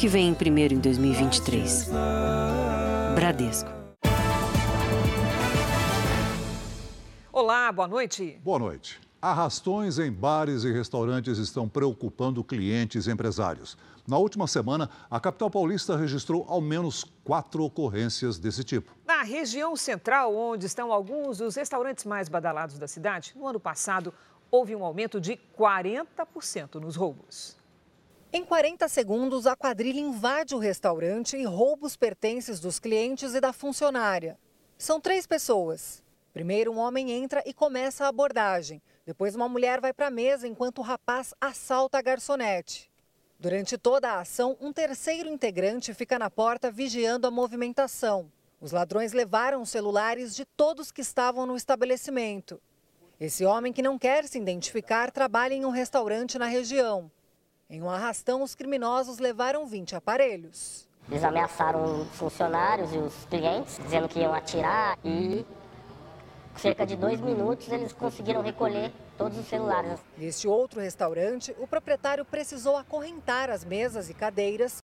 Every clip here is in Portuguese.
que vem primeiro em 2023. Bradesco. Olá, boa noite. Boa noite. Arrastões em bares e restaurantes estão preocupando clientes e empresários. Na última semana, a capital paulista registrou ao menos quatro ocorrências desse tipo. Na região central, onde estão alguns dos restaurantes mais badalados da cidade, no ano passado houve um aumento de 40% nos roubos. Em 40 segundos, a quadrilha invade o restaurante e rouba os pertences dos clientes e da funcionária. São três pessoas. Primeiro, um homem entra e começa a abordagem. Depois, uma mulher vai para a mesa enquanto o rapaz assalta a garçonete. Durante toda a ação, um terceiro integrante fica na porta vigiando a movimentação. Os ladrões levaram os celulares de todos que estavam no estabelecimento. Esse homem, que não quer se identificar, trabalha em um restaurante na região. Em um arrastão, os criminosos levaram 20 aparelhos. Eles ameaçaram os funcionários e os clientes, dizendo que iam atirar e cerca de dois minutos eles conseguiram recolher todos os celulares. Neste outro restaurante, o proprietário precisou acorrentar as mesas e cadeiras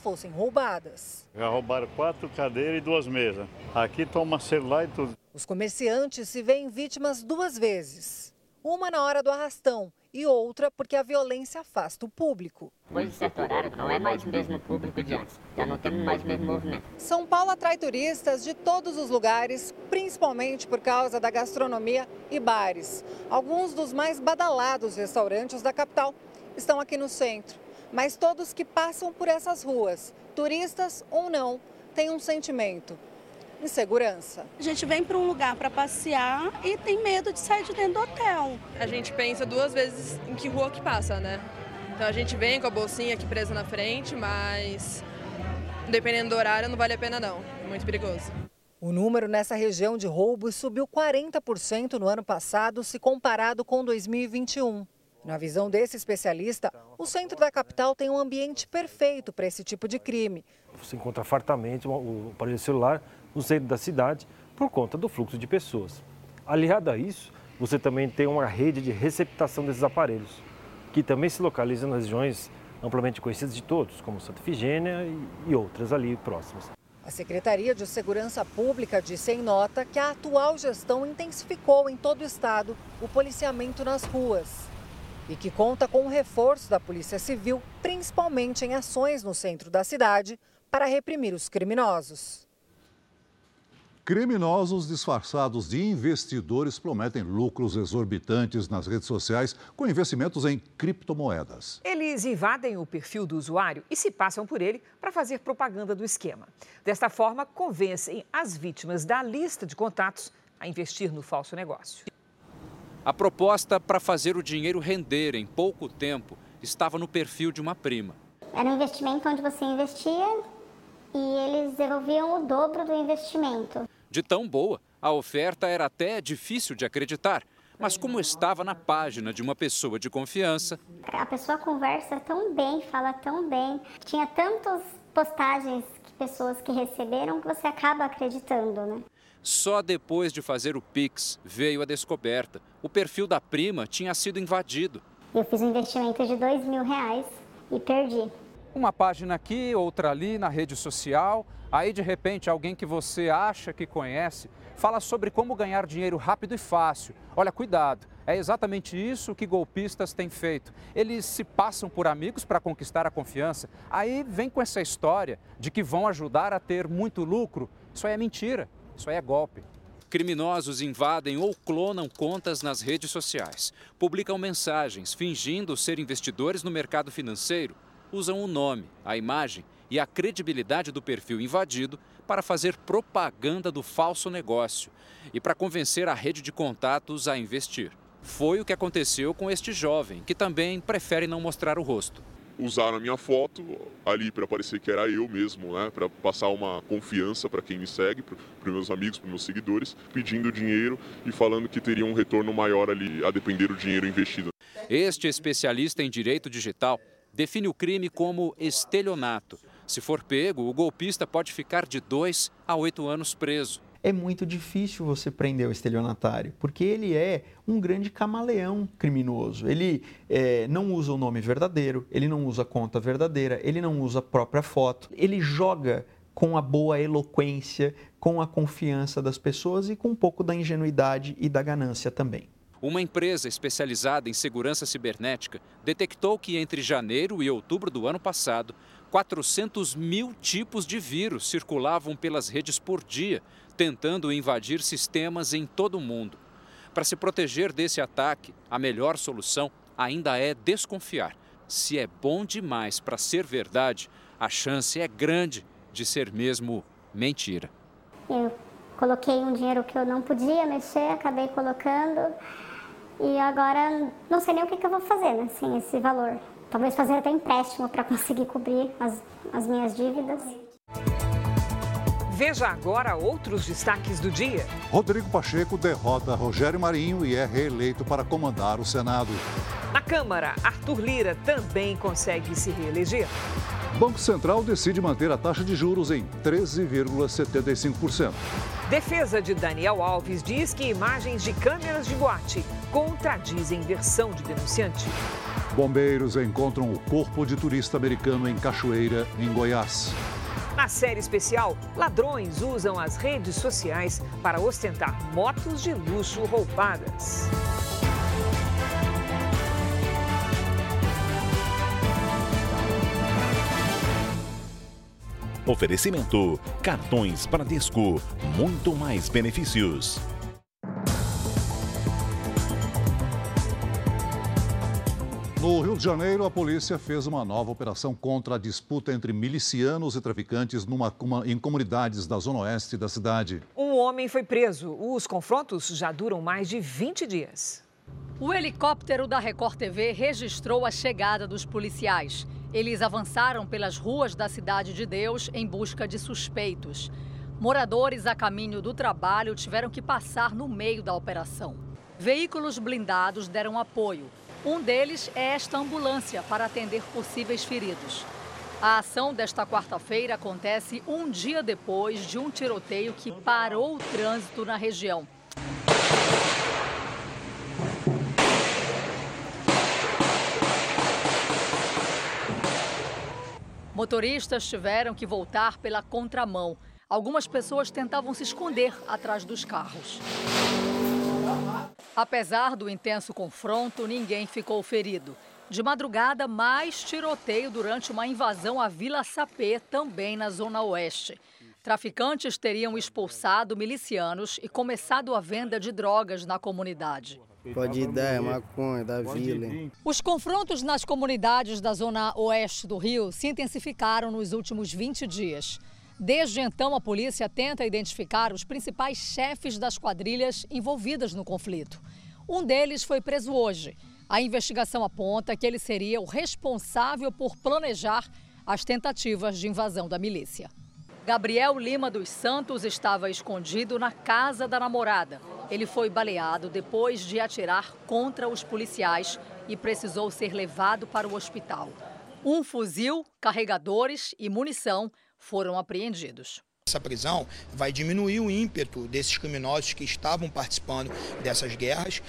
fossem roubadas. Já roubaram quatro cadeiras e duas mesas. Aqui toma celular e tudo. Os comerciantes se veem vítimas duas vezes. Uma na hora do arrastão e outra porque a violência afasta o público. De certo horário, não é mais o mesmo público de antes. Já não temos mais o mesmo movimento. São Paulo atrai turistas de todos os lugares, principalmente por causa da gastronomia e bares. Alguns dos mais badalados restaurantes da capital estão aqui no centro. Mas todos que passam por essas ruas, turistas ou não, têm um sentimento insegurança. A gente vem para um lugar para passear e tem medo de sair de dentro do hotel. A gente pensa duas vezes em que rua que passa, né? Então a gente vem com a bolsinha aqui presa na frente, mas dependendo do horário não vale a pena não. É muito perigoso. O número nessa região de roubos subiu 40% no ano passado, se comparado com 2021. Na visão desse especialista, o centro da capital tem um ambiente perfeito para esse tipo de crime. Você encontra fartamente o aparelho celular no centro da cidade por conta do fluxo de pessoas. Aliado a isso, você também tem uma rede de receptação desses aparelhos, que também se localiza nas regiões amplamente conhecidas de todos, como Santa Efigênia e outras ali próximas. A Secretaria de Segurança Pública disse em nota que a atual gestão intensificou em todo o estado o policiamento nas ruas e que conta com o reforço da Polícia Civil, principalmente em ações no centro da cidade, para reprimir os criminosos. Criminosos disfarçados de investidores prometem lucros exorbitantes nas redes sociais com investimentos em criptomoedas. Eles invadem o perfil do usuário e se passam por ele para fazer propaganda do esquema. Desta forma, convencem as vítimas da lista de contatos a investir no falso negócio. A proposta para fazer o dinheiro render em pouco tempo estava no perfil de uma prima. Era um investimento onde você investia e eles devolviam o dobro do investimento. De tão boa, a oferta era até difícil de acreditar. Mas como estava na página de uma pessoa de confiança. A pessoa conversa tão bem, fala tão bem. Tinha tantas postagens que pessoas que receberam que você acaba acreditando, né? Só depois de fazer o Pix veio a descoberta. O perfil da prima tinha sido invadido. Eu fiz um investimento de dois mil reais e perdi. Uma página aqui, outra ali na rede social. Aí, de repente, alguém que você acha que conhece fala sobre como ganhar dinheiro rápido e fácil. Olha, cuidado, é exatamente isso que golpistas têm feito. Eles se passam por amigos para conquistar a confiança. Aí vem com essa história de que vão ajudar a ter muito lucro. Isso aí é mentira, isso aí é golpe. Criminosos invadem ou clonam contas nas redes sociais, publicam mensagens fingindo ser investidores no mercado financeiro usam o nome, a imagem e a credibilidade do perfil invadido para fazer propaganda do falso negócio e para convencer a rede de contatos a investir. Foi o que aconteceu com este jovem, que também prefere não mostrar o rosto. Usaram a minha foto ali para parecer que era eu mesmo, né? para passar uma confiança para quem me segue, para os meus amigos, para os meus seguidores, pedindo dinheiro e falando que teria um retorno maior ali a depender do dinheiro investido. Este especialista em direito digital define o crime como estelionato. Se for pego, o golpista pode ficar de dois a oito anos preso. é muito difícil você prender o estelionatário, porque ele é um grande camaleão criminoso. Ele é, não usa o nome verdadeiro, ele não usa a conta verdadeira, ele não usa a própria foto, ele joga com a boa eloquência, com a confiança das pessoas e com um pouco da ingenuidade e da ganância também. Uma empresa especializada em segurança cibernética detectou que entre janeiro e outubro do ano passado, 400 mil tipos de vírus circulavam pelas redes por dia, tentando invadir sistemas em todo o mundo. Para se proteger desse ataque, a melhor solução ainda é desconfiar. Se é bom demais para ser verdade, a chance é grande de ser mesmo mentira. Eu coloquei um dinheiro que eu não podia mexer, acabei colocando e agora não sei nem o que, que eu vou fazer, né? Sim, esse valor. Talvez fazer até empréstimo para conseguir cobrir as, as minhas dívidas. Veja agora outros destaques do dia. Rodrigo Pacheco derrota Rogério Marinho e é reeleito para comandar o Senado. Na Câmara, Arthur Lira também consegue se reeleger. Banco Central decide manter a taxa de juros em 13,75%. Defesa de Daniel Alves diz que imagens de câmeras de boate contradizem versão de denunciante. Bombeiros encontram o corpo de turista americano em Cachoeira, em Goiás. Na série especial, ladrões usam as redes sociais para ostentar motos de luxo roubadas. Oferecimento: cartões Bradesco, muito mais benefícios. De Janeiro, a polícia fez uma nova operação contra a disputa entre milicianos e traficantes numa, uma, em comunidades da zona oeste da cidade. Um homem foi preso. Os confrontos já duram mais de 20 dias. O helicóptero da Record TV registrou a chegada dos policiais. Eles avançaram pelas ruas da Cidade de Deus em busca de suspeitos. Moradores a caminho do trabalho tiveram que passar no meio da operação. Veículos blindados deram apoio. Um deles é esta ambulância para atender possíveis feridos. A ação desta quarta-feira acontece um dia depois de um tiroteio que parou o trânsito na região. Motoristas tiveram que voltar pela contramão. Algumas pessoas tentavam se esconder atrás dos carros. Apesar do intenso confronto, ninguém ficou ferido. De madrugada, mais tiroteio durante uma invasão à Vila Sapê, também na Zona Oeste. Traficantes teriam expulsado milicianos e começado a venda de drogas na comunidade. Pode dar, é maconha, da vila. Os confrontos nas comunidades da zona oeste do Rio se intensificaram nos últimos 20 dias. Desde então, a polícia tenta identificar os principais chefes das quadrilhas envolvidas no conflito. Um deles foi preso hoje. A investigação aponta que ele seria o responsável por planejar as tentativas de invasão da milícia. Gabriel Lima dos Santos estava escondido na casa da namorada. Ele foi baleado depois de atirar contra os policiais e precisou ser levado para o hospital. Um fuzil, carregadores e munição foram apreendidos. Essa prisão vai diminuir o ímpeto desses criminosos que estavam participando dessas guerras.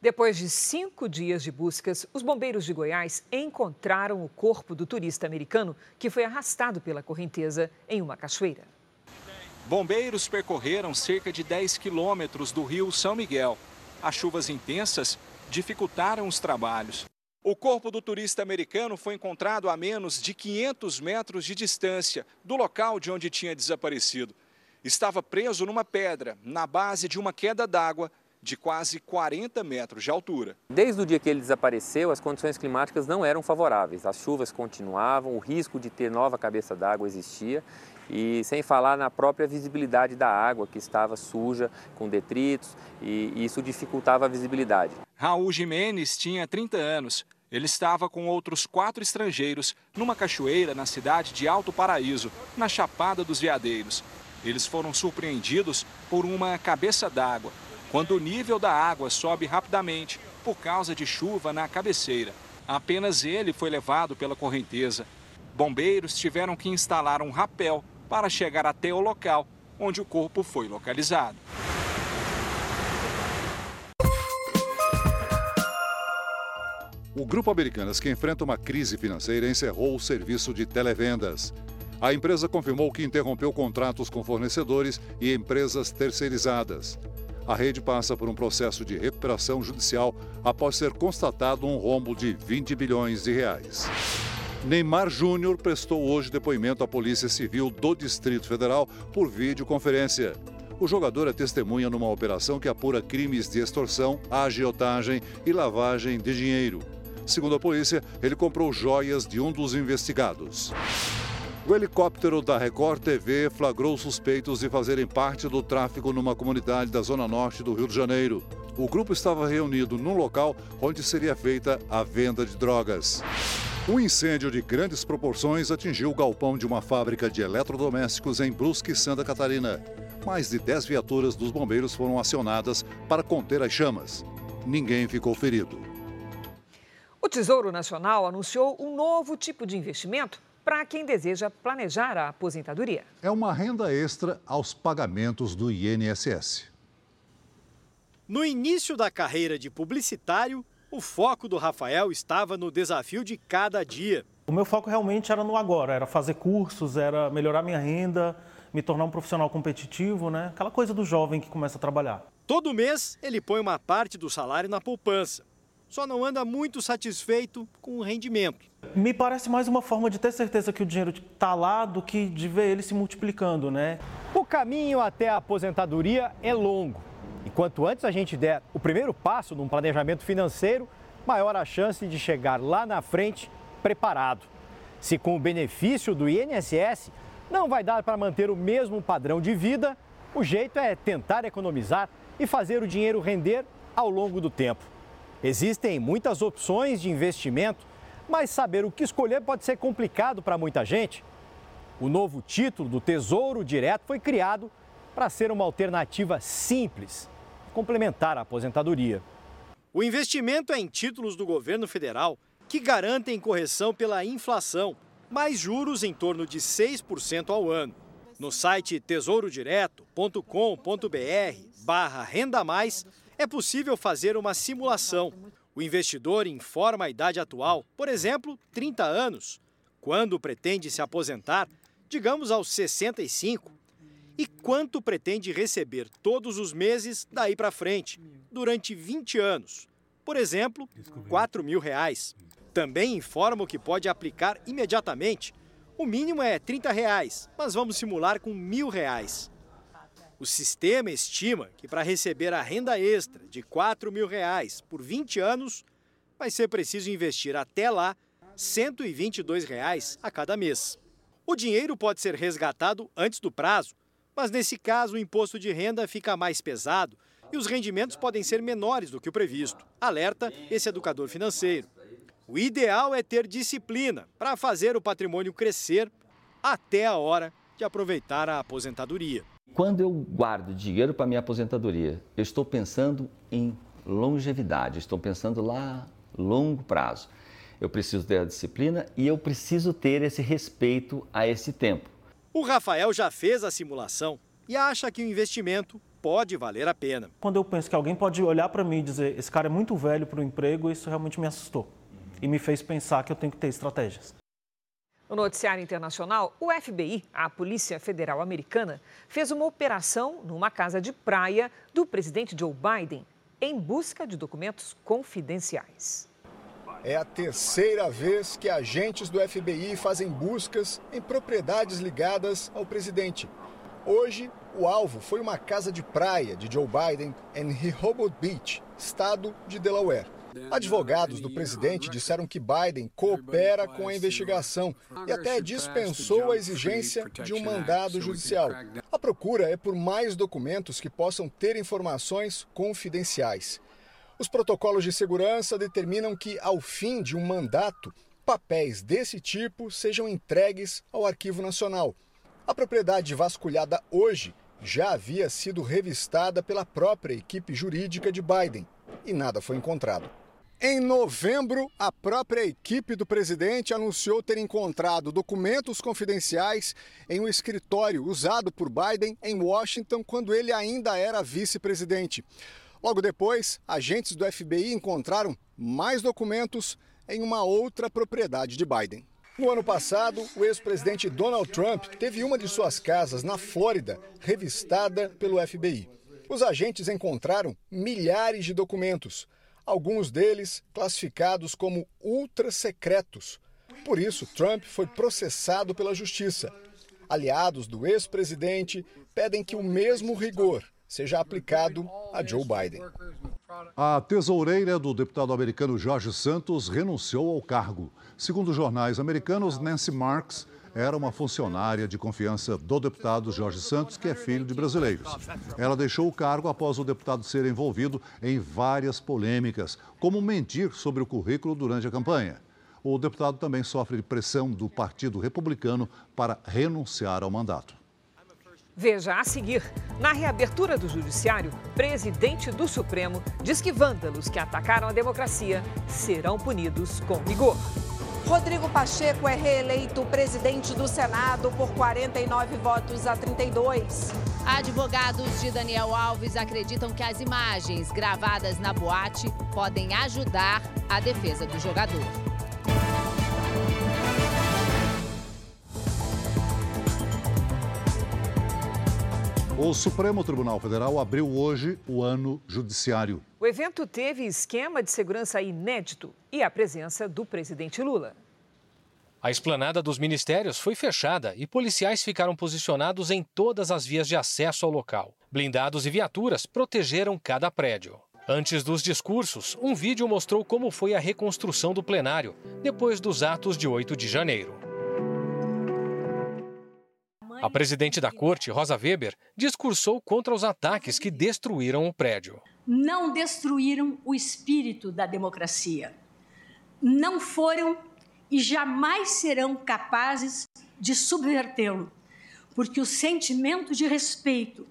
Depois de cinco dias de buscas, os bombeiros de Goiás encontraram o corpo do turista americano que foi arrastado pela correnteza em uma cachoeira. Bombeiros percorreram cerca de 10 quilômetros do rio São Miguel. As chuvas intensas dificultaram os trabalhos. O corpo do turista americano foi encontrado a menos de 500 metros de distância do local de onde tinha desaparecido. Estava preso numa pedra, na base de uma queda d'água de quase 40 metros de altura. Desde o dia que ele desapareceu, as condições climáticas não eram favoráveis. As chuvas continuavam, o risco de ter nova cabeça d'água existia e sem falar na própria visibilidade da água, que estava suja, com detritos, e isso dificultava a visibilidade. Raul Jimenez tinha 30 anos. Ele estava com outros quatro estrangeiros numa cachoeira na cidade de Alto Paraíso, na Chapada dos Veadeiros. Eles foram surpreendidos por uma cabeça d'água, quando o nível da água sobe rapidamente por causa de chuva na cabeceira. Apenas ele foi levado pela correnteza. Bombeiros tiveram que instalar um rapel para chegar até o local onde o corpo foi localizado. O Grupo Americanas, que enfrenta uma crise financeira, encerrou o serviço de televendas. A empresa confirmou que interrompeu contratos com fornecedores e empresas terceirizadas. A rede passa por um processo de recuperação judicial após ser constatado um rombo de 20 bilhões de reais. Neymar Júnior prestou hoje depoimento à Polícia Civil do Distrito Federal por videoconferência. O jogador é testemunha numa operação que apura crimes de extorsão, agiotagem e lavagem de dinheiro. Segundo a polícia, ele comprou joias de um dos investigados. O helicóptero da Record TV flagrou suspeitos de fazerem parte do tráfico numa comunidade da zona norte do Rio de Janeiro. O grupo estava reunido num local onde seria feita a venda de drogas. Um incêndio de grandes proporções atingiu o galpão de uma fábrica de eletrodomésticos em Brusque, Santa Catarina. Mais de 10 viaturas dos bombeiros foram acionadas para conter as chamas. Ninguém ficou ferido. O Tesouro Nacional anunciou um novo tipo de investimento para quem deseja planejar a aposentadoria. É uma renda extra aos pagamentos do INSS. No início da carreira de publicitário, o foco do Rafael estava no desafio de cada dia. O meu foco realmente era no agora, era fazer cursos, era melhorar minha renda, me tornar um profissional competitivo, né? Aquela coisa do jovem que começa a trabalhar. Todo mês ele põe uma parte do salário na poupança só não anda muito satisfeito com o rendimento. Me parece mais uma forma de ter certeza que o dinheiro está lá do que de ver ele se multiplicando, né? O caminho até a aposentadoria é longo. E quanto antes a gente der o primeiro passo num planejamento financeiro, maior a chance de chegar lá na frente preparado. Se com o benefício do INSS não vai dar para manter o mesmo padrão de vida, o jeito é tentar economizar e fazer o dinheiro render ao longo do tempo. Existem muitas opções de investimento, mas saber o que escolher pode ser complicado para muita gente. O novo título do Tesouro Direto foi criado para ser uma alternativa simples, complementar à aposentadoria. O investimento é em títulos do governo federal que garantem correção pela inflação, mais juros em torno de 6% ao ano. No site tesourodireto.com.br barra renda mais, é possível fazer uma simulação. O investidor informa a idade atual, por exemplo, 30 anos, quando pretende se aposentar, digamos aos 65, e quanto pretende receber todos os meses daí para frente, durante 20 anos. Por exemplo, 4 mil reais. Também informa que pode aplicar imediatamente. O mínimo é 30 reais, mas vamos simular com mil reais. O sistema estima que para receber a renda extra de 4 mil reais por 20 anos, vai ser preciso investir até lá 122 reais a cada mês. O dinheiro pode ser resgatado antes do prazo, mas nesse caso o imposto de renda fica mais pesado e os rendimentos podem ser menores do que o previsto. Alerta esse educador financeiro. O ideal é ter disciplina para fazer o patrimônio crescer até a hora de aproveitar a aposentadoria. Quando eu guardo dinheiro para minha aposentadoria, eu estou pensando em longevidade, estou pensando lá longo prazo. Eu preciso ter a disciplina e eu preciso ter esse respeito a esse tempo. O Rafael já fez a simulação e acha que o investimento pode valer a pena. Quando eu penso que alguém pode olhar para mim e dizer esse cara é muito velho para o emprego, isso realmente me assustou e me fez pensar que eu tenho que ter estratégias. No noticiário internacional, o FBI, a Polícia Federal Americana, fez uma operação numa casa de praia do presidente Joe Biden em busca de documentos confidenciais. É a terceira vez que agentes do FBI fazem buscas em propriedades ligadas ao presidente. Hoje, o alvo foi uma casa de praia de Joe Biden em Rehoboth Beach, estado de Delaware. Advogados do presidente disseram que Biden coopera com a investigação e até dispensou a exigência de um mandado judicial. A procura é por mais documentos que possam ter informações confidenciais. Os protocolos de segurança determinam que, ao fim de um mandato, papéis desse tipo sejam entregues ao Arquivo Nacional. A propriedade vasculhada hoje já havia sido revistada pela própria equipe jurídica de Biden e nada foi encontrado. Em novembro, a própria equipe do presidente anunciou ter encontrado documentos confidenciais em um escritório usado por Biden em Washington quando ele ainda era vice-presidente. Logo depois, agentes do FBI encontraram mais documentos em uma outra propriedade de Biden. No ano passado, o ex-presidente Donald Trump teve uma de suas casas na Flórida revistada pelo FBI. Os agentes encontraram milhares de documentos alguns deles classificados como ultra secretos. Por isso, Trump foi processado pela justiça. Aliados do ex-presidente pedem que o mesmo rigor seja aplicado a Joe Biden. A tesoureira do deputado americano Jorge Santos renunciou ao cargo. Segundo jornais americanos, Nancy Marks era uma funcionária de confiança do deputado Jorge Santos, que é filho de brasileiros. Ela deixou o cargo após o deputado ser envolvido em várias polêmicas, como mentir sobre o currículo durante a campanha. O deputado também sofre pressão do Partido Republicano para renunciar ao mandato. Veja a seguir. Na reabertura do Judiciário, presidente do Supremo diz que vândalos que atacaram a democracia serão punidos com rigor. Rodrigo Pacheco é reeleito presidente do Senado por 49 votos a 32. Advogados de Daniel Alves acreditam que as imagens gravadas na boate podem ajudar a defesa do jogador. O Supremo Tribunal Federal abriu hoje o ano judiciário. O evento teve esquema de segurança inédito e a presença do presidente Lula. A esplanada dos ministérios foi fechada e policiais ficaram posicionados em todas as vias de acesso ao local. Blindados e viaturas protegeram cada prédio. Antes dos discursos, um vídeo mostrou como foi a reconstrução do plenário depois dos atos de 8 de janeiro. A presidente da corte, Rosa Weber, discursou contra os ataques que destruíram o prédio não destruíram o espírito da democracia. Não foram e jamais serão capazes de subvertê-lo, porque o sentimento de respeito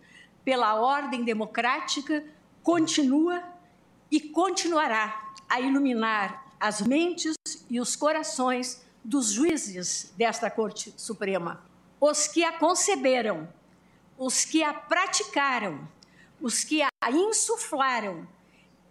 pela ordem democrática continua e continuará a iluminar as mentes e os corações dos juízes desta Corte Suprema. Os que a conceberam, os que a praticaram, os que a insuflaram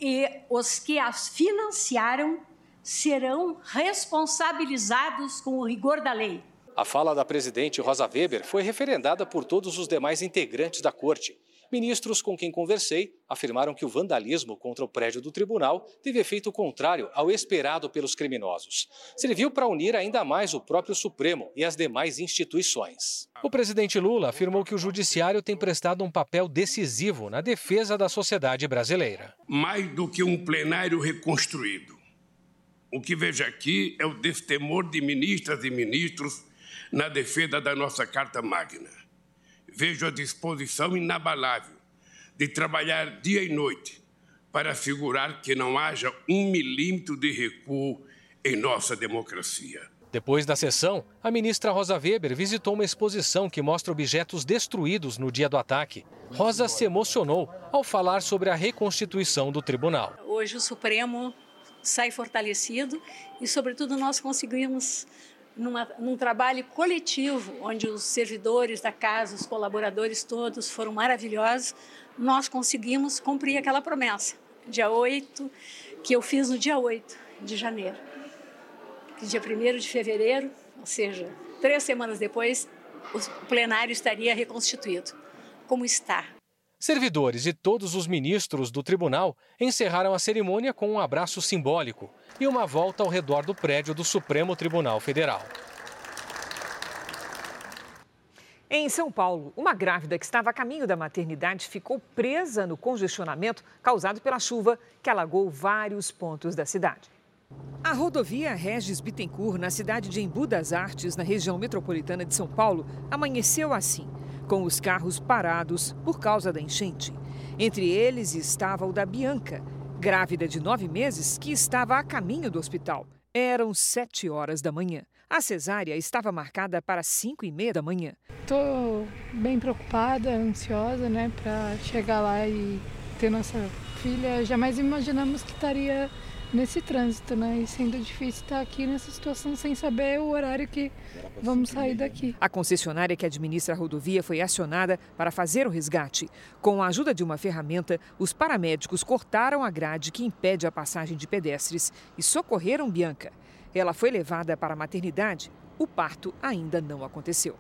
e os que as financiaram serão responsabilizados com o rigor da lei. A fala da presidente Rosa Weber foi referendada por todos os demais integrantes da corte. Ministros com quem conversei afirmaram que o vandalismo contra o prédio do tribunal teve efeito contrário ao esperado pelos criminosos. Serviu para unir ainda mais o próprio Supremo e as demais instituições. O presidente Lula afirmou que o judiciário tem prestado um papel decisivo na defesa da sociedade brasileira. Mais do que um plenário reconstruído. O que vejo aqui é o destemor de ministras e ministros na defesa da nossa Carta Magna vejo a disposição inabalável de trabalhar dia e noite para assegurar que não haja um milímetro de recuo em nossa democracia. Depois da sessão, a ministra Rosa Weber visitou uma exposição que mostra objetos destruídos no dia do ataque. Rosa se emocionou ao falar sobre a reconstituição do tribunal. Hoje o Supremo sai fortalecido e, sobretudo, nós conseguimos numa, num trabalho coletivo, onde os servidores da casa, os colaboradores todos foram maravilhosos, nós conseguimos cumprir aquela promessa, dia 8, que eu fiz no dia 8 de janeiro. Dia 1 de fevereiro, ou seja, três semanas depois, o plenário estaria reconstituído, como está. Servidores e todos os ministros do tribunal encerraram a cerimônia com um abraço simbólico e uma volta ao redor do prédio do Supremo Tribunal Federal. Em São Paulo, uma grávida que estava a caminho da maternidade ficou presa no congestionamento causado pela chuva que alagou vários pontos da cidade. A rodovia Regis Bittencourt, na cidade de Embu das Artes, na região metropolitana de São Paulo, amanheceu assim, com os carros parados por causa da enchente. Entre eles estava o da Bianca, grávida de nove meses, que estava a caminho do hospital. Eram sete horas da manhã. A cesárea estava marcada para cinco e meia da manhã. Estou bem preocupada, ansiosa, né, para chegar lá e ter nossa filha. Jamais imaginamos que estaria nesse trânsito, né? E sendo difícil estar aqui nessa situação sem saber o horário que vamos sair daqui. A concessionária que administra a rodovia foi acionada para fazer o resgate. Com a ajuda de uma ferramenta, os paramédicos cortaram a grade que impede a passagem de pedestres e socorreram Bianca. Ela foi levada para a maternidade. O parto ainda não aconteceu.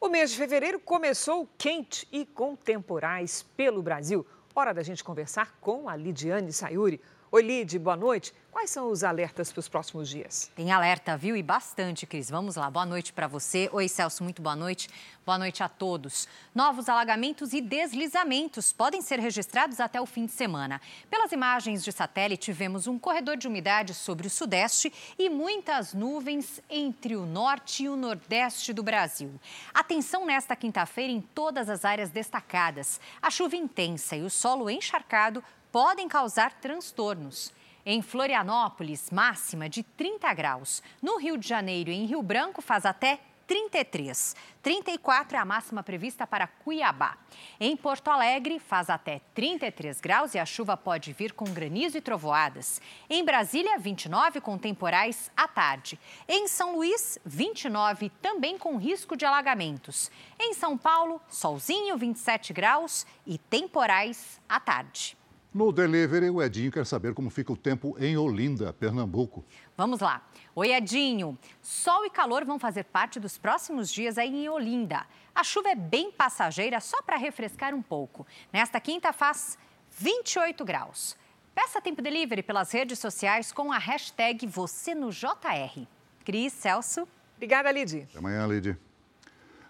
O mês de fevereiro começou quente e com temporais pelo Brasil. Hora da gente conversar com a Lidiane Sayuri. Oi, Lid, boa noite. Quais são os alertas para os próximos dias? Tem alerta, viu? E bastante, Cris. Vamos lá. Boa noite para você. Oi, Celso, muito boa noite. Boa noite a todos. Novos alagamentos e deslizamentos podem ser registrados até o fim de semana. Pelas imagens de satélite, vemos um corredor de umidade sobre o sudeste e muitas nuvens entre o norte e o nordeste do Brasil. Atenção nesta quinta-feira em todas as áreas destacadas. A chuva intensa e o solo encharcado podem causar transtornos. Em Florianópolis, máxima de 30 graus. No Rio de Janeiro e em Rio Branco, faz até 33. 34 é a máxima prevista para Cuiabá. Em Porto Alegre, faz até 33 graus e a chuva pode vir com granizo e trovoadas. Em Brasília, 29 com temporais à tarde. Em São Luís, 29 também com risco de alagamentos. Em São Paulo, solzinho, 27 graus e temporais à tarde. No delivery, o Edinho quer saber como fica o tempo em Olinda, Pernambuco. Vamos lá. Oi, Edinho. Sol e calor vão fazer parte dos próximos dias aí em Olinda. A chuva é bem passageira, só para refrescar um pouco. Nesta quinta faz 28 graus. Peça tempo delivery pelas redes sociais com a hashtag você no JR. Cris, Celso. Obrigada, Lid. Até amanhã, Lid.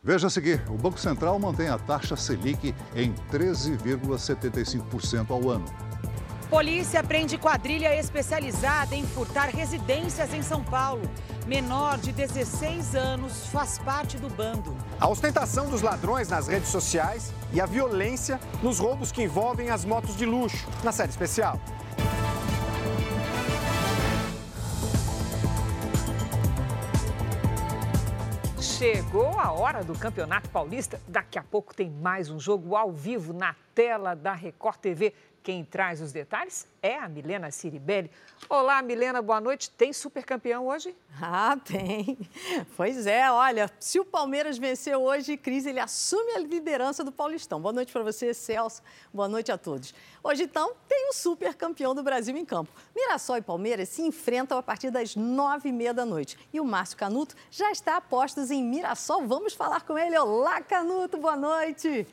Veja a seguir: o Banco Central mantém a taxa Selic em 13,75% ao ano. Polícia prende quadrilha especializada em furtar residências em São Paulo. Menor de 16 anos faz parte do bando. A ostentação dos ladrões nas redes sociais e a violência nos roubos que envolvem as motos de luxo, na série especial. Chegou a hora do Campeonato Paulista. Daqui a pouco tem mais um jogo ao vivo na tela da Record TV. Quem traz os detalhes é a Milena Ciribelli. Olá, Milena, boa noite. Tem super campeão hoje? Ah, tem. Pois é, olha, se o Palmeiras vencer hoje, Cris, ele assume a liderança do Paulistão. Boa noite para você, Celso. Boa noite a todos. Hoje, então, tem o super campeão do Brasil em campo. Mirassol e Palmeiras se enfrentam a partir das nove e meia da noite. E o Márcio Canuto já está a postos em Mirassol. Vamos falar com ele. Olá, Canuto, boa noite.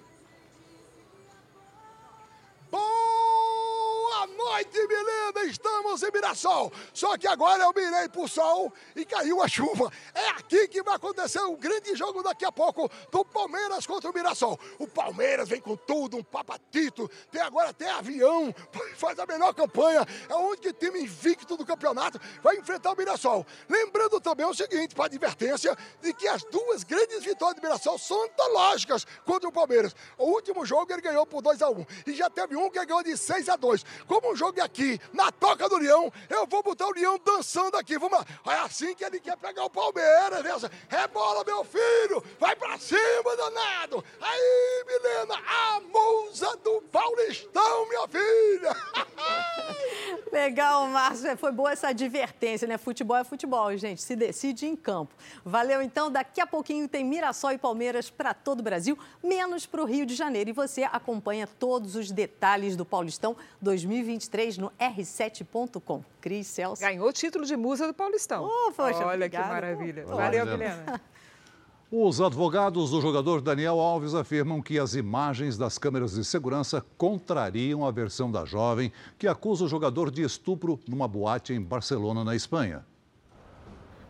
Noite, Milena! Estamos em Mirassol. Só que agora eu mirei pro sol e caiu a chuva. É aqui que vai acontecer um grande jogo daqui a pouco do Palmeiras contra o Mirassol. O Palmeiras vem com tudo, um papatito, tem agora até avião, faz a melhor campanha. É o único time invicto do campeonato, vai enfrentar o Mirassol. Lembrando também o seguinte, para advertência, de que as duas grandes vitórias do Mirassol são antológicas contra o Palmeiras. O último jogo ele ganhou por 2 a 1 e já teve um que ganhou de 6 a 2 Como um jogo é aqui, na toca do Leão, eu vou botar o Leão dançando aqui. Vamos lá. É assim que ele quer pegar o Palmeiras, veja. É bola, meu filho. Vai pra cima, danado. Aí, Milena, a musa do Paulistão, minha filha. Legal, Márcio. Foi boa essa advertência, né? Futebol é futebol, gente. Se decide em campo. Valeu, então. Daqui a pouquinho tem Mirassol e Palmeiras para todo o Brasil, menos para o Rio de Janeiro. E você acompanha todos os detalhes do Paulistão 2023 no r7.com. Cris Celso. Ganhou o título de musa do Paulistão. Oh, poxa, Olha obrigada. que maravilha. Valeu, Milena. Os advogados do jogador Daniel Alves afirmam que as imagens das câmeras de segurança contrariam a versão da jovem que acusa o jogador de estupro numa boate em Barcelona, na Espanha.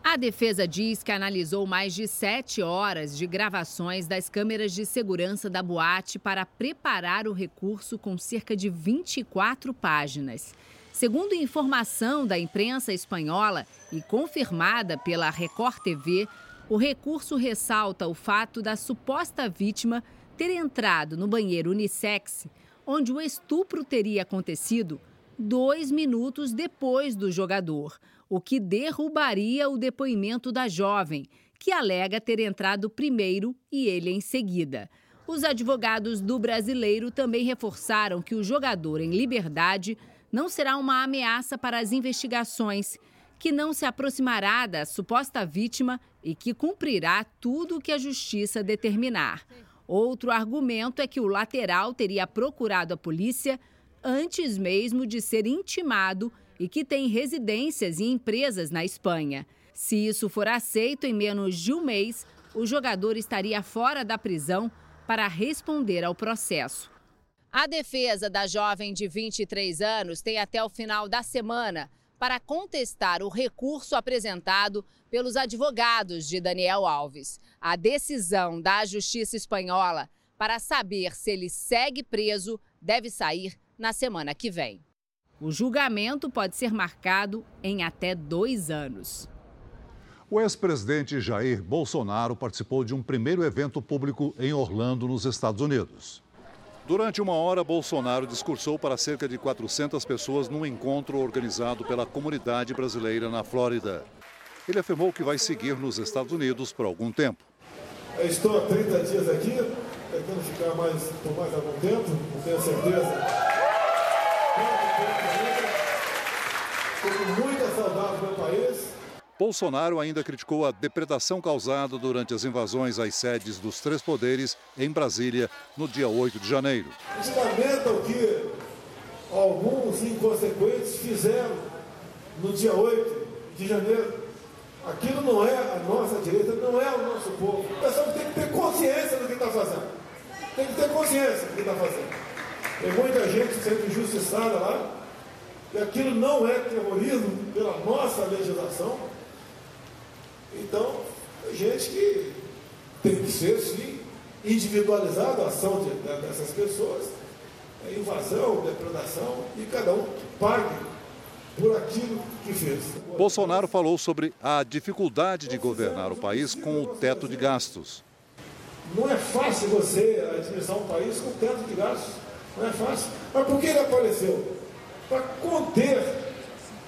A defesa diz que analisou mais de sete horas de gravações das câmeras de segurança da boate para preparar o recurso com cerca de 24 páginas. Segundo informação da imprensa espanhola e confirmada pela Record TV, o recurso ressalta o fato da suposta vítima ter entrado no banheiro unissex, onde o estupro teria acontecido dois minutos depois do jogador, o que derrubaria o depoimento da jovem, que alega ter entrado primeiro e ele em seguida. Os advogados do brasileiro também reforçaram que o jogador em liberdade não será uma ameaça para as investigações, que não se aproximará da suposta vítima e que cumprirá tudo o que a justiça determinar. Outro argumento é que o lateral teria procurado a polícia antes mesmo de ser intimado e que tem residências e empresas na Espanha. Se isso for aceito em menos de um mês, o jogador estaria fora da prisão para responder ao processo. A defesa da jovem de 23 anos tem até o final da semana para contestar o recurso apresentado pelos advogados de Daniel Alves. A decisão da Justiça Espanhola para saber se ele segue preso deve sair na semana que vem. O julgamento pode ser marcado em até dois anos. O ex-presidente Jair Bolsonaro participou de um primeiro evento público em Orlando, nos Estados Unidos. Durante uma hora, Bolsonaro discursou para cerca de 400 pessoas num encontro organizado pela comunidade brasileira na Flórida. Ele afirmou que vai seguir nos Estados Unidos por algum tempo. Eu estou há 30 dias aqui, tentando ficar mais, por mais algum tempo, não tenho certeza. Estou com muita saudade do meu país. Bolsonaro ainda criticou a depredação causada durante as invasões às sedes dos três poderes em Brasília no dia 8 de janeiro. Eles lamentam que alguns inconsequentes fizeram no dia 8 de janeiro. Aquilo não é a nossa direita, não é o nosso povo. O pessoal tem que ter consciência do que está fazendo. Tem que ter consciência do que está fazendo. Tem muita gente sendo injustiçada lá, e aquilo não é terrorismo pela nossa legislação. Então, gente que tem que ser, sim, individualizada a ação de, dessas pessoas, é invasão, depredação, e cada um pague por aquilo que fez. Bolsonaro falou sobre a dificuldade de governar o país com o teto de gastos. Não é fácil você administrar um país com teto de gastos. Não é fácil. Mas por que ele apareceu? Para conter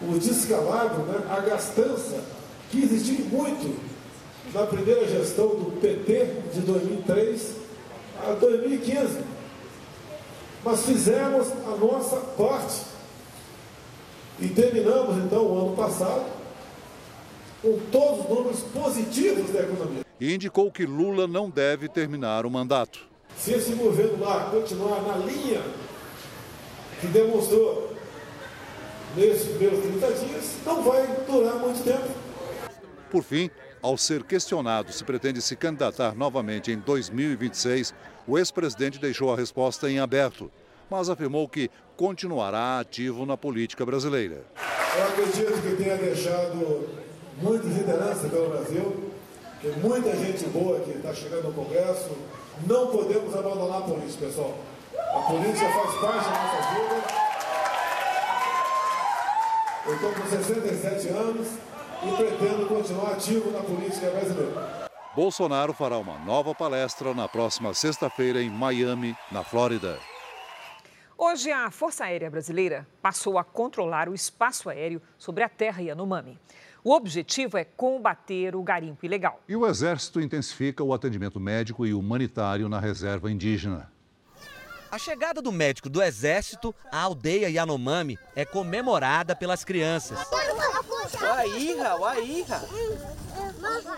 o descalabro, né, a gastança que existiu muito na primeira gestão do PT, de 2003 a 2015. Mas fizemos a nossa parte e terminamos então o ano passado com todos os números positivos da economia. E indicou que Lula não deve terminar o mandato. Se esse governo lá continuar na linha que demonstrou nesses primeiros 30 dias, não vai durar muito tempo. Por fim, ao ser questionado se pretende se candidatar novamente em 2026, o ex-presidente deixou a resposta em aberto, mas afirmou que continuará ativo na política brasileira. Eu acredito que tenha deixado muitas lideranças pelo Brasil, tem muita gente boa que está chegando no Congresso. Não podemos abandonar a política, pessoal. A política faz parte da nossa vida. Eu estou com 67 anos, e pretendo continuar ativo na política brasileira. Bolsonaro fará uma nova palestra na próxima sexta-feira em Miami, na Flórida. Hoje, a Força Aérea Brasileira passou a controlar o espaço aéreo sobre a terra Yanomami. O objetivo é combater o garimpo ilegal. E o Exército intensifica o atendimento médico e humanitário na reserva indígena. A chegada do médico do Exército à aldeia Yanomami é comemorada pelas crianças.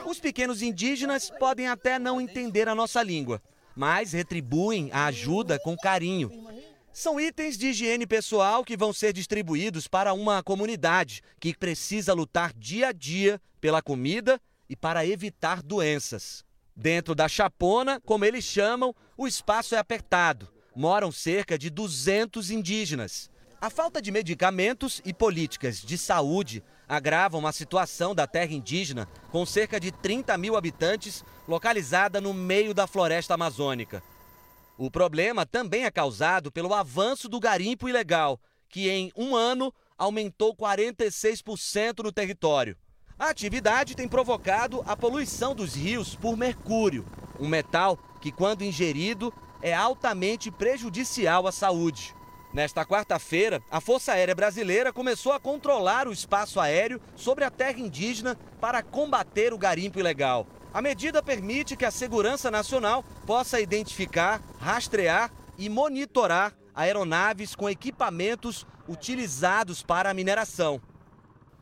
Os pequenos indígenas podem até não entender a nossa língua, mas retribuem a ajuda com carinho. São itens de higiene pessoal que vão ser distribuídos para uma comunidade que precisa lutar dia a dia pela comida e para evitar doenças. Dentro da chapona, como eles chamam, o espaço é apertado. Moram cerca de 200 indígenas. A falta de medicamentos e políticas de saúde agravam a situação da terra indígena, com cerca de 30 mil habitantes, localizada no meio da floresta amazônica. O problema também é causado pelo avanço do garimpo ilegal, que em um ano aumentou 46% no território. A atividade tem provocado a poluição dos rios por mercúrio, um metal que, quando ingerido, é altamente prejudicial à saúde. Nesta quarta-feira, a Força Aérea Brasileira começou a controlar o espaço aéreo sobre a terra indígena para combater o garimpo ilegal. A medida permite que a Segurança Nacional possa identificar, rastrear e monitorar aeronaves com equipamentos utilizados para a mineração.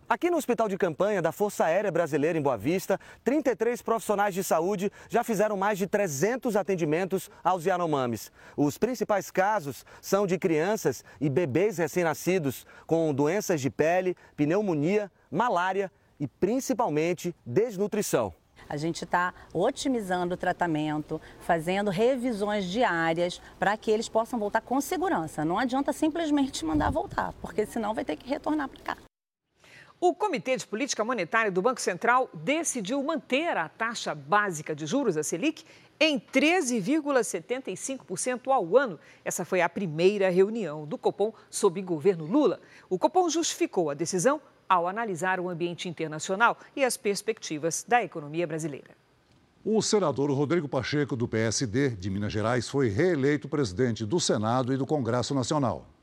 Aqui no Hospital de Campanha da Força Aérea Brasileira em Boa Vista, 33 profissionais de saúde já fizeram mais de 300 atendimentos aos Yanomamis. Os principais casos são de crianças e bebês recém-nascidos com doenças de pele, pneumonia, malária e principalmente desnutrição. A gente está otimizando o tratamento, fazendo revisões diárias para que eles possam voltar com segurança. Não adianta simplesmente mandar voltar, porque senão vai ter que retornar para cá. O Comitê de Política Monetária do Banco Central decidiu manter a taxa básica de juros, a Selic, em 13,75% ao ano. Essa foi a primeira reunião do Copom sob governo Lula. O Copom justificou a decisão ao analisar o ambiente internacional e as perspectivas da economia brasileira. O senador Rodrigo Pacheco, do PSD de Minas Gerais, foi reeleito presidente do Senado e do Congresso Nacional.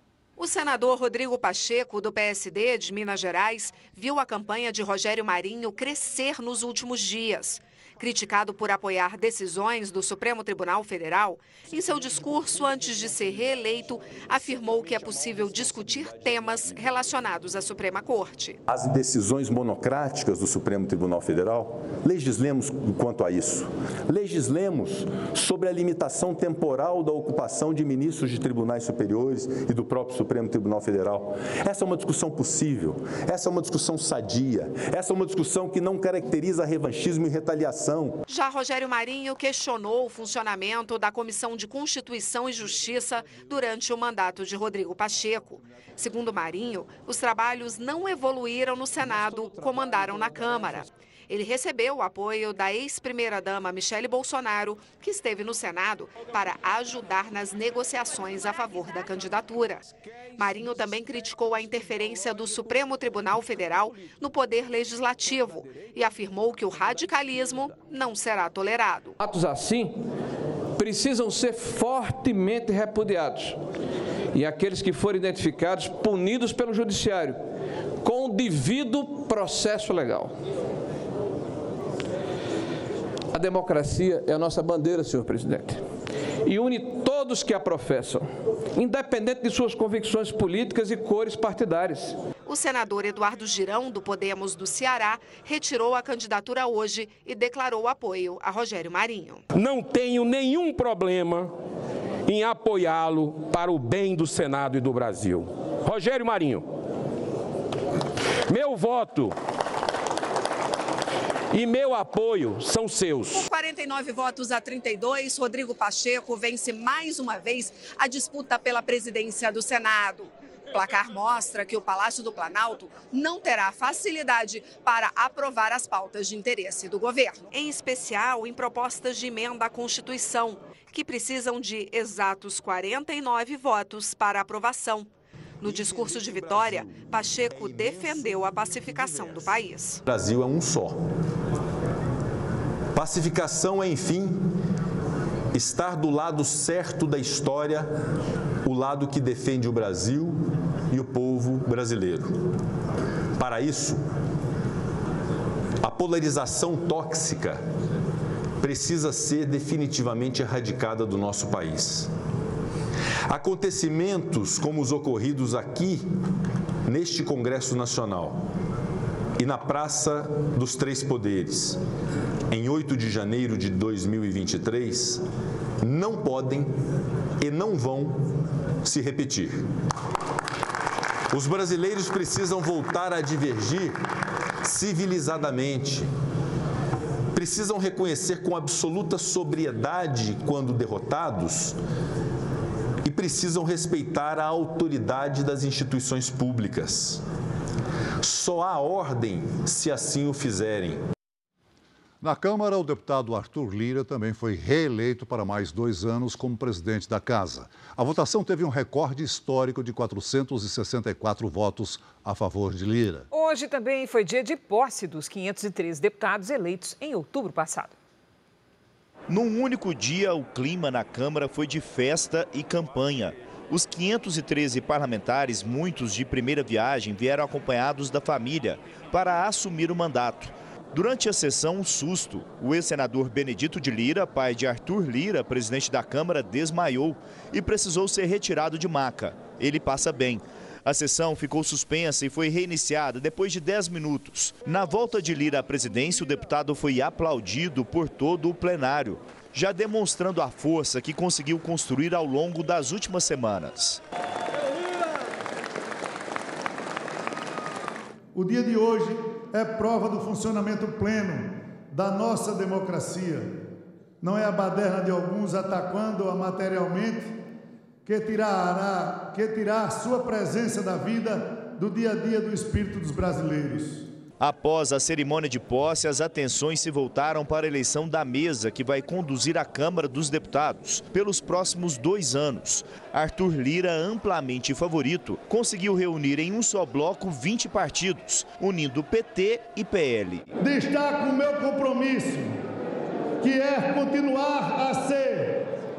O senador Rodrigo Pacheco, do PSD de Minas Gerais, viu a campanha de Rogério Marinho crescer nos últimos dias. Criticado por apoiar decisões do Supremo Tribunal Federal, em seu discurso antes de ser reeleito, afirmou que é possível discutir temas relacionados à Suprema Corte. As decisões monocráticas do Supremo Tribunal Federal, legislemos quanto a isso. Legislemos sobre a limitação temporal da ocupação de ministros de tribunais superiores e do próprio Supremo Tribunal Federal. Essa é uma discussão possível, essa é uma discussão sadia, essa é uma discussão que não caracteriza revanchismo e retaliação já Rogério Marinho questionou o funcionamento da Comissão de Constituição e Justiça durante o mandato de Rodrigo Pacheco. Segundo Marinho, os trabalhos não evoluíram no Senado como andaram na Câmara. Ele recebeu o apoio da ex-primeira-dama Michele Bolsonaro, que esteve no Senado para ajudar nas negociações a favor da candidatura. Marinho também criticou a interferência do Supremo Tribunal Federal no poder legislativo e afirmou que o radicalismo não será tolerado. Atos assim precisam ser fortemente repudiados e aqueles que forem identificados punidos pelo judiciário com o devido processo legal. A democracia é a nossa bandeira, senhor presidente, e une todos que a professam, independente de suas convicções políticas e cores partidárias. O senador Eduardo Girão, do Podemos do Ceará, retirou a candidatura hoje e declarou apoio a Rogério Marinho. Não tenho nenhum problema em apoiá-lo para o bem do Senado e do Brasil. Rogério Marinho, meu voto e meu apoio são seus. Com 49 votos a 32, Rodrigo Pacheco vence mais uma vez a disputa pela presidência do Senado. O placar mostra que o Palácio do Planalto não terá facilidade para aprovar as pautas de interesse do governo, em especial em propostas de emenda à Constituição, que precisam de exatos 49 votos para aprovação. No discurso de vitória, Pacheco defendeu a pacificação do país. O Brasil é um só. Pacificação é, enfim, estar do lado certo da história, o lado que defende o Brasil e o povo brasileiro. Para isso, a polarização tóxica precisa ser definitivamente erradicada do nosso país. Acontecimentos como os ocorridos aqui, neste Congresso Nacional e na Praça dos Três Poderes, em 8 de janeiro de 2023, não podem e não vão se repetir. Os brasileiros precisam voltar a divergir civilizadamente. Precisam reconhecer com absoluta sobriedade quando derrotados precisam respeitar a autoridade das instituições públicas. Só há ordem se assim o fizerem. Na Câmara, o deputado Arthur Lira também foi reeleito para mais dois anos como presidente da Casa. A votação teve um recorde histórico de 464 votos a favor de Lira. Hoje também foi dia de posse dos 513 deputados eleitos em outubro passado. Num único dia, o clima na Câmara foi de festa e campanha. Os 513 parlamentares, muitos de primeira viagem, vieram acompanhados da família para assumir o mandato. Durante a sessão, um susto. O ex-senador Benedito de Lira, pai de Arthur Lira, presidente da Câmara, desmaiou e precisou ser retirado de maca. Ele passa bem. A sessão ficou suspensa e foi reiniciada depois de 10 minutos. Na volta de Lira à presidência, o deputado foi aplaudido por todo o plenário, já demonstrando a força que conseguiu construir ao longo das últimas semanas. O dia de hoje é prova do funcionamento pleno da nossa democracia. Não é a baderna de alguns atacando-a materialmente que tirará, que tirar sua presença da vida do dia a dia do espírito dos brasileiros. Após a cerimônia de posse, as atenções se voltaram para a eleição da mesa que vai conduzir a Câmara dos Deputados pelos próximos dois anos. Arthur Lira, amplamente favorito, conseguiu reunir em um só bloco 20 partidos, unindo PT e PL. Destaco o meu compromisso, que é continuar a ser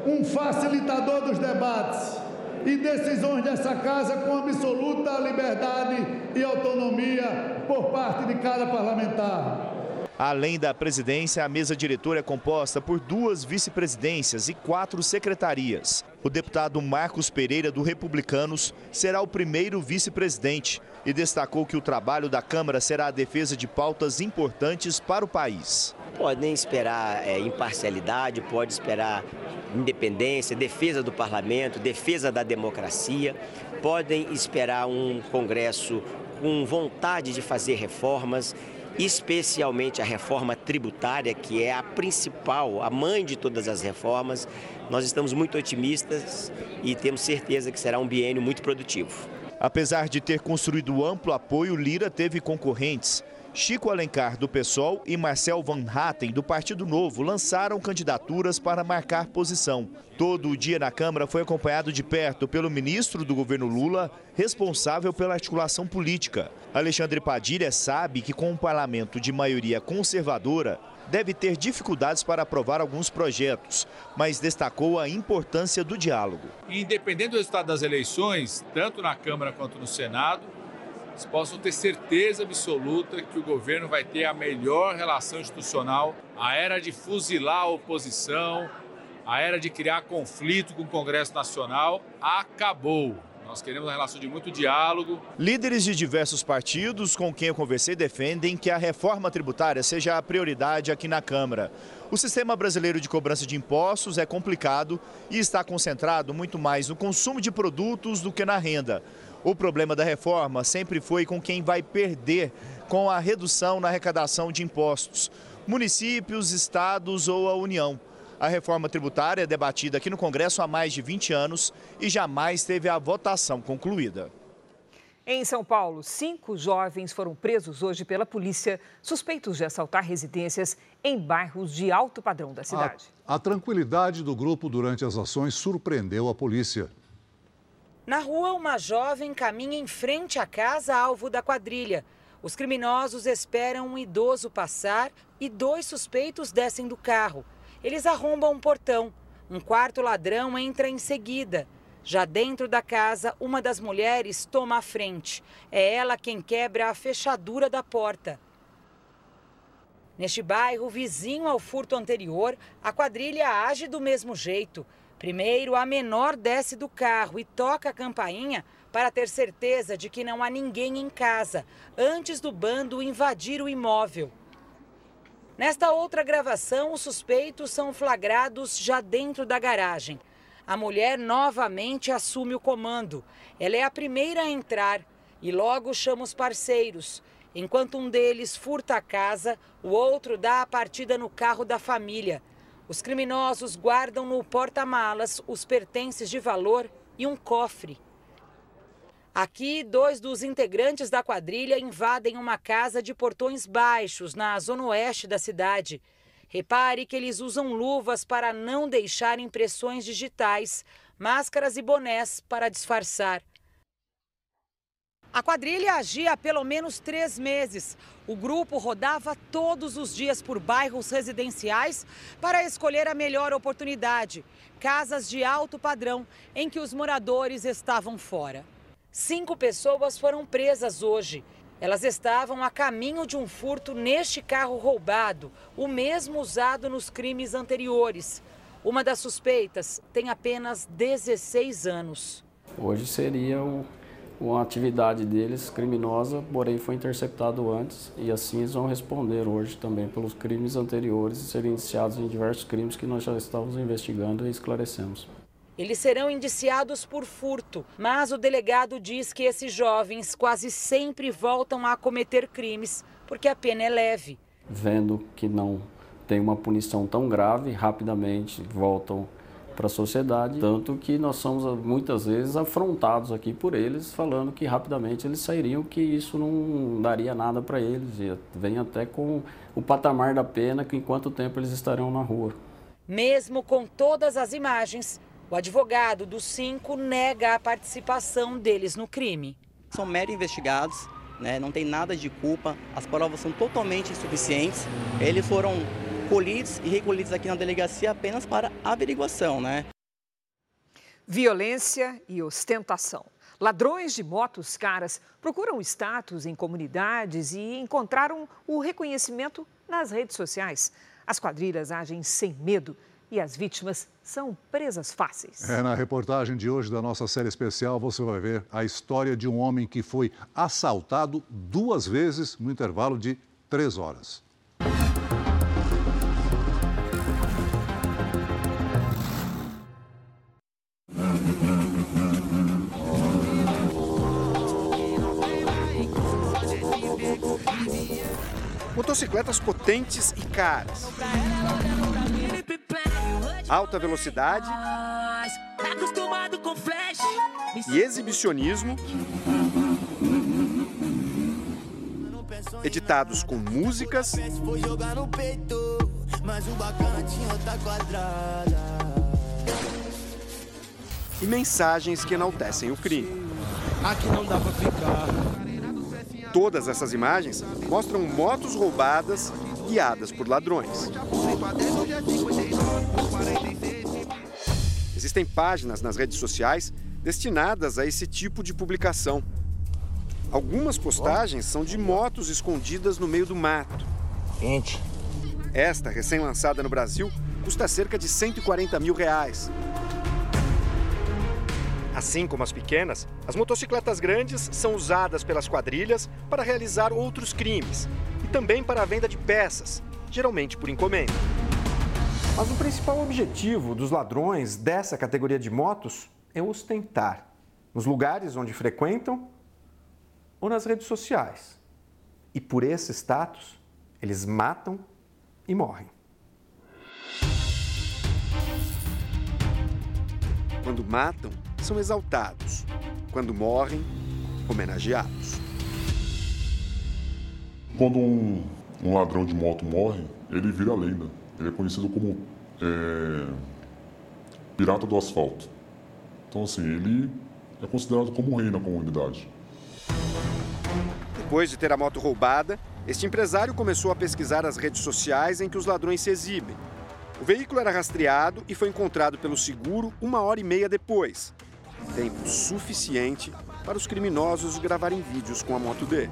um facilitador dos debates e decisões dessa casa com absoluta liberdade e autonomia por parte de cada parlamentar. Além da presidência, a mesa diretora é composta por duas vice-presidências e quatro secretarias. O deputado Marcos Pereira, do Republicanos, será o primeiro vice-presidente e destacou que o trabalho da Câmara será a defesa de pautas importantes para o país. Podem esperar é, imparcialidade, pode esperar independência, defesa do parlamento, defesa da democracia, podem esperar um Congresso com vontade de fazer reformas, especialmente a reforma tributária, que é a principal, a mãe de todas as reformas. Nós estamos muito otimistas e temos certeza que será um biênio muito produtivo. Apesar de ter construído amplo apoio, Lira teve concorrentes. Chico Alencar, do PSOL, e Marcel Van Hatten, do Partido Novo, lançaram candidaturas para marcar posição. Todo o dia na Câmara foi acompanhado de perto pelo ministro do governo Lula, responsável pela articulação política. Alexandre Padilha sabe que, com um parlamento de maioria conservadora, deve ter dificuldades para aprovar alguns projetos, mas destacou a importância do diálogo. Independente do resultado das eleições, tanto na Câmara quanto no Senado, vocês possam ter certeza absoluta que o governo vai ter a melhor relação institucional. A era de fuzilar a oposição, a era de criar conflito com o Congresso Nacional acabou. Nós queremos uma relação de muito diálogo. Líderes de diversos partidos com quem eu conversei defendem que a reforma tributária seja a prioridade aqui na Câmara. O sistema brasileiro de cobrança de impostos é complicado e está concentrado muito mais no consumo de produtos do que na renda. O problema da reforma sempre foi com quem vai perder com a redução na arrecadação de impostos: municípios, estados ou a União. A reforma tributária é debatida aqui no Congresso há mais de 20 anos e jamais teve a votação concluída. Em São Paulo, cinco jovens foram presos hoje pela polícia, suspeitos de assaltar residências em bairros de alto padrão da cidade. A, a tranquilidade do grupo durante as ações surpreendeu a polícia. Na rua, uma jovem caminha em frente à casa alvo da quadrilha. Os criminosos esperam um idoso passar e dois suspeitos descem do carro. Eles arrombam um portão. Um quarto ladrão entra em seguida. Já dentro da casa, uma das mulheres toma a frente. É ela quem quebra a fechadura da porta. Neste bairro, vizinho ao furto anterior, a quadrilha age do mesmo jeito. Primeiro, a menor desce do carro e toca a campainha para ter certeza de que não há ninguém em casa, antes do bando invadir o imóvel. Nesta outra gravação, os suspeitos são flagrados já dentro da garagem. A mulher novamente assume o comando. Ela é a primeira a entrar e logo chama os parceiros. Enquanto um deles furta a casa, o outro dá a partida no carro da família. Os criminosos guardam no porta-malas os pertences de valor e um cofre. Aqui, dois dos integrantes da quadrilha invadem uma casa de portões baixos na zona oeste da cidade. Repare que eles usam luvas para não deixar impressões digitais, máscaras e bonés para disfarçar. A quadrilha agia há pelo menos três meses. O grupo rodava todos os dias por bairros residenciais para escolher a melhor oportunidade casas de alto padrão em que os moradores estavam fora. Cinco pessoas foram presas hoje. Elas estavam a caminho de um furto neste carro roubado, o mesmo usado nos crimes anteriores. Uma das suspeitas tem apenas 16 anos. Hoje seria o uma atividade deles criminosa, porém foi interceptado antes e assim eles vão responder hoje também pelos crimes anteriores e serem indiciados em diversos crimes que nós já estamos investigando e esclarecemos. Eles serão indiciados por furto, mas o delegado diz que esses jovens quase sempre voltam a cometer crimes porque a pena é leve. Vendo que não tem uma punição tão grave, rapidamente voltam para a sociedade, tanto que nós somos muitas vezes afrontados aqui por eles, falando que rapidamente eles sairiam, que isso não daria nada para eles, e vem até com o patamar da pena, que em quanto tempo eles estarão na rua. Mesmo com todas as imagens, o advogado dos cinco nega a participação deles no crime. São meros investigados, né? não tem nada de culpa, as provas são totalmente insuficientes. Eles foram colhidos e recolhidos aqui na delegacia apenas para averiguação, né? Violência e ostentação. Ladrões de motos caras procuram status em comunidades e encontraram o reconhecimento nas redes sociais. As quadrilhas agem sem medo e as vítimas são presas fáceis. É, na reportagem de hoje da nossa série especial, você vai ver a história de um homem que foi assaltado duas vezes no intervalo de três horas. Motocicletas potentes e caras. Alta velocidade e exibicionismo. Editados com músicas e mensagens que enaltecem o crime. Aqui não dá pra ficar. Todas essas imagens mostram motos roubadas guiadas por ladrões. Existem páginas nas redes sociais destinadas a esse tipo de publicação. Algumas postagens são de motos escondidas no meio do mato. Gente. Esta, recém-lançada no Brasil, custa cerca de 140 mil reais. Assim como as pequenas, as motocicletas grandes são usadas pelas quadrilhas para realizar outros crimes e também para a venda de peças, geralmente por encomenda. Mas o principal objetivo dos ladrões dessa categoria de motos é ostentar nos lugares onde frequentam ou nas redes sociais. E por esse status, eles matam e morrem. Quando matam, são exaltados. Quando morrem, homenageados. Quando um, um ladrão de moto morre, ele vira lenda. Ele é conhecido como é, pirata do asfalto. Então, assim, ele é considerado como rei na comunidade. Depois de ter a moto roubada, este empresário começou a pesquisar as redes sociais em que os ladrões se exibem. O veículo era rastreado e foi encontrado pelo seguro uma hora e meia depois. Tempo suficiente para os criminosos gravarem vídeos com a moto dele.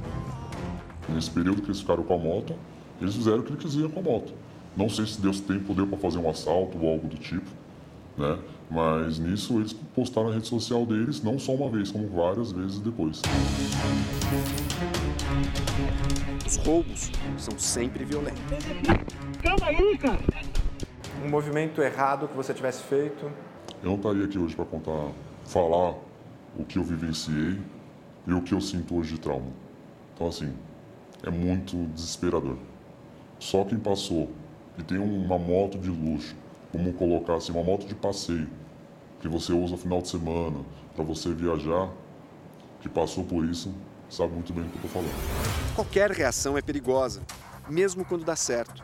Nesse período que eles ficaram com a moto, eles fizeram o que eles quiseram com a moto. Não sei se Deus tempo deu para fazer um assalto ou algo do tipo, né? Mas nisso eles postaram na rede social deles, não só uma vez, como várias vezes depois. Os roubos são sempre violentos. Calma aí, cara! Um movimento errado que você tivesse feito? Eu não estaria aqui hoje para contar, falar o que eu vivenciei e o que eu sinto hoje de trauma. Então, assim, é muito desesperador. Só quem passou e tem uma moto de luxo, como colocar assim, uma moto de passeio, que você usa no final de semana para você viajar, que passou por isso, sabe muito bem o que eu estou falando. Qualquer reação é perigosa, mesmo quando dá certo.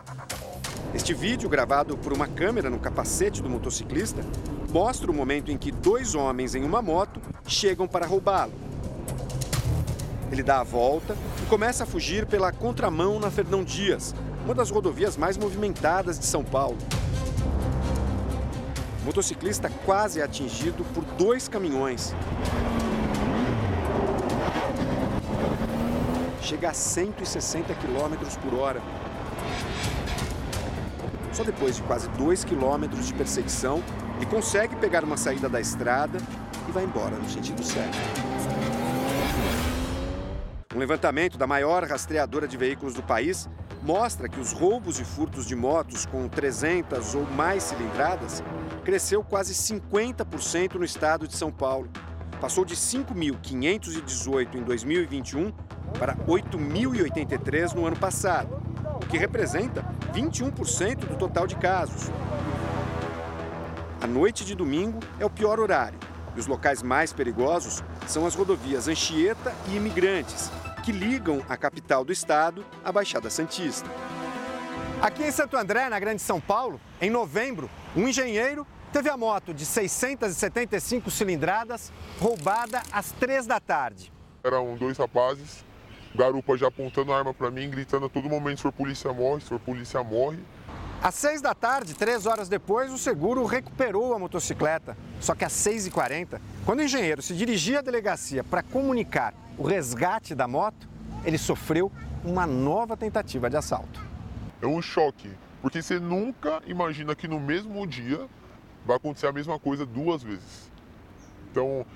Este vídeo, gravado por uma câmera no capacete do motociclista, mostra o momento em que dois homens em uma moto chegam para roubá-lo. Ele dá a volta e começa a fugir pela contramão na Fernão Dias, uma das rodovias mais movimentadas de São Paulo. O motociclista quase é atingido por dois caminhões. Chega a 160 km por hora. Só depois de quase 2 quilômetros de perseguição, ele consegue pegar uma saída da estrada e vai embora no sentido certo. Um levantamento da maior rastreadora de veículos do país mostra que os roubos e furtos de motos com 300 ou mais cilindradas cresceu quase 50% no estado de São Paulo. Passou de 5.518 em 2021 para 8.083 no ano passado, o que representa 21% do total de casos. A noite de domingo é o pior horário e os locais mais perigosos são as rodovias Anchieta e Imigrantes, que ligam a capital do estado à Baixada Santista. Aqui em Santo André, na Grande São Paulo, em novembro, um engenheiro teve a moto de 675 cilindradas roubada às três da tarde. Eram dois rapazes, garupa já apontando a arma para mim, gritando a todo momento: se for polícia morre, se for polícia morre. Às seis da tarde, três horas depois, o seguro recuperou a motocicleta. Só que às seis e quarenta, quando o engenheiro se dirigia à delegacia para comunicar o resgate da moto, ele sofreu uma nova tentativa de assalto. É um choque, porque você nunca imagina que no mesmo dia vai acontecer a mesma coisa duas vezes. Então,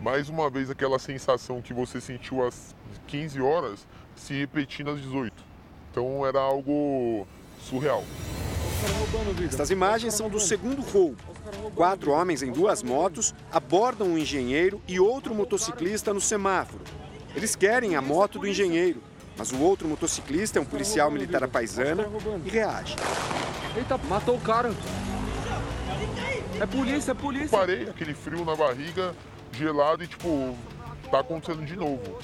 mais uma vez, aquela sensação que você sentiu às 15 horas se repetindo às 18. Então, era algo surreal. Estas imagens são do segundo roubo. Quatro homens em duas motos abordam um engenheiro e outro motociclista no semáforo. Eles querem a moto do engenheiro, mas o outro motociclista é um policial militar paisana e reage. Eita, matou o cara. É polícia, é polícia. Parei, aquele frio na barriga, gelado e tipo, tá acontecendo de novo.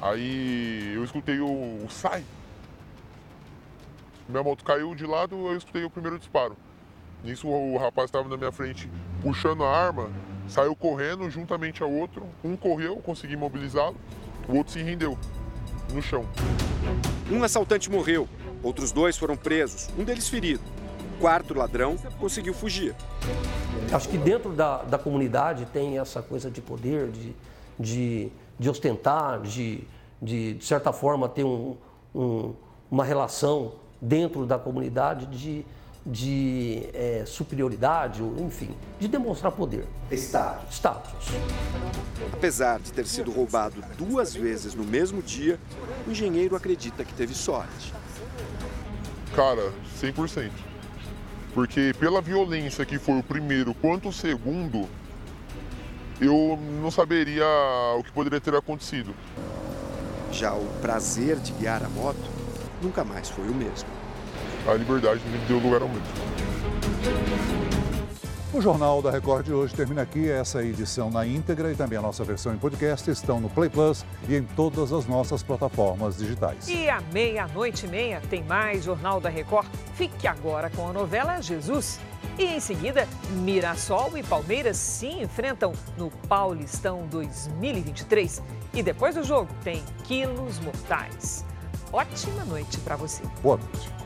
Aí eu escutei o, o sai. Minha moto caiu de lado, eu escutei o primeiro disparo. Nisso o rapaz estava na minha frente puxando a arma, saiu correndo juntamente ao outro. Um correu, consegui imobilizá-lo, o outro se rendeu no chão. Um assaltante morreu, outros dois foram presos, um deles ferido. O quarto ladrão conseguiu fugir. Acho que dentro da, da comunidade tem essa coisa de poder, de, de, de ostentar, de, de, de certa forma, ter um, um, uma relação dentro da comunidade de, de é, superioridade, enfim, de demonstrar poder. Status. Status. Apesar de ter sido roubado duas vezes no mesmo dia, o engenheiro acredita que teve sorte. Cara, 100%. Porque pela violência que foi o primeiro quanto o segundo, eu não saberia o que poderia ter acontecido. Já o prazer de guiar a moto nunca mais foi o mesmo. A liberdade me deu lugar ao medo. O Jornal da Record de hoje termina aqui. Essa edição na íntegra e também a nossa versão em podcast estão no Play Plus e em todas as nossas plataformas digitais. E à meia-noite e meia tem mais Jornal da Record. Fique agora com a novela Jesus. E em seguida, Mirassol e Palmeiras se enfrentam no Paulistão 2023. E depois do jogo tem Quilos Mortais. Ótima noite para você. Boa noite.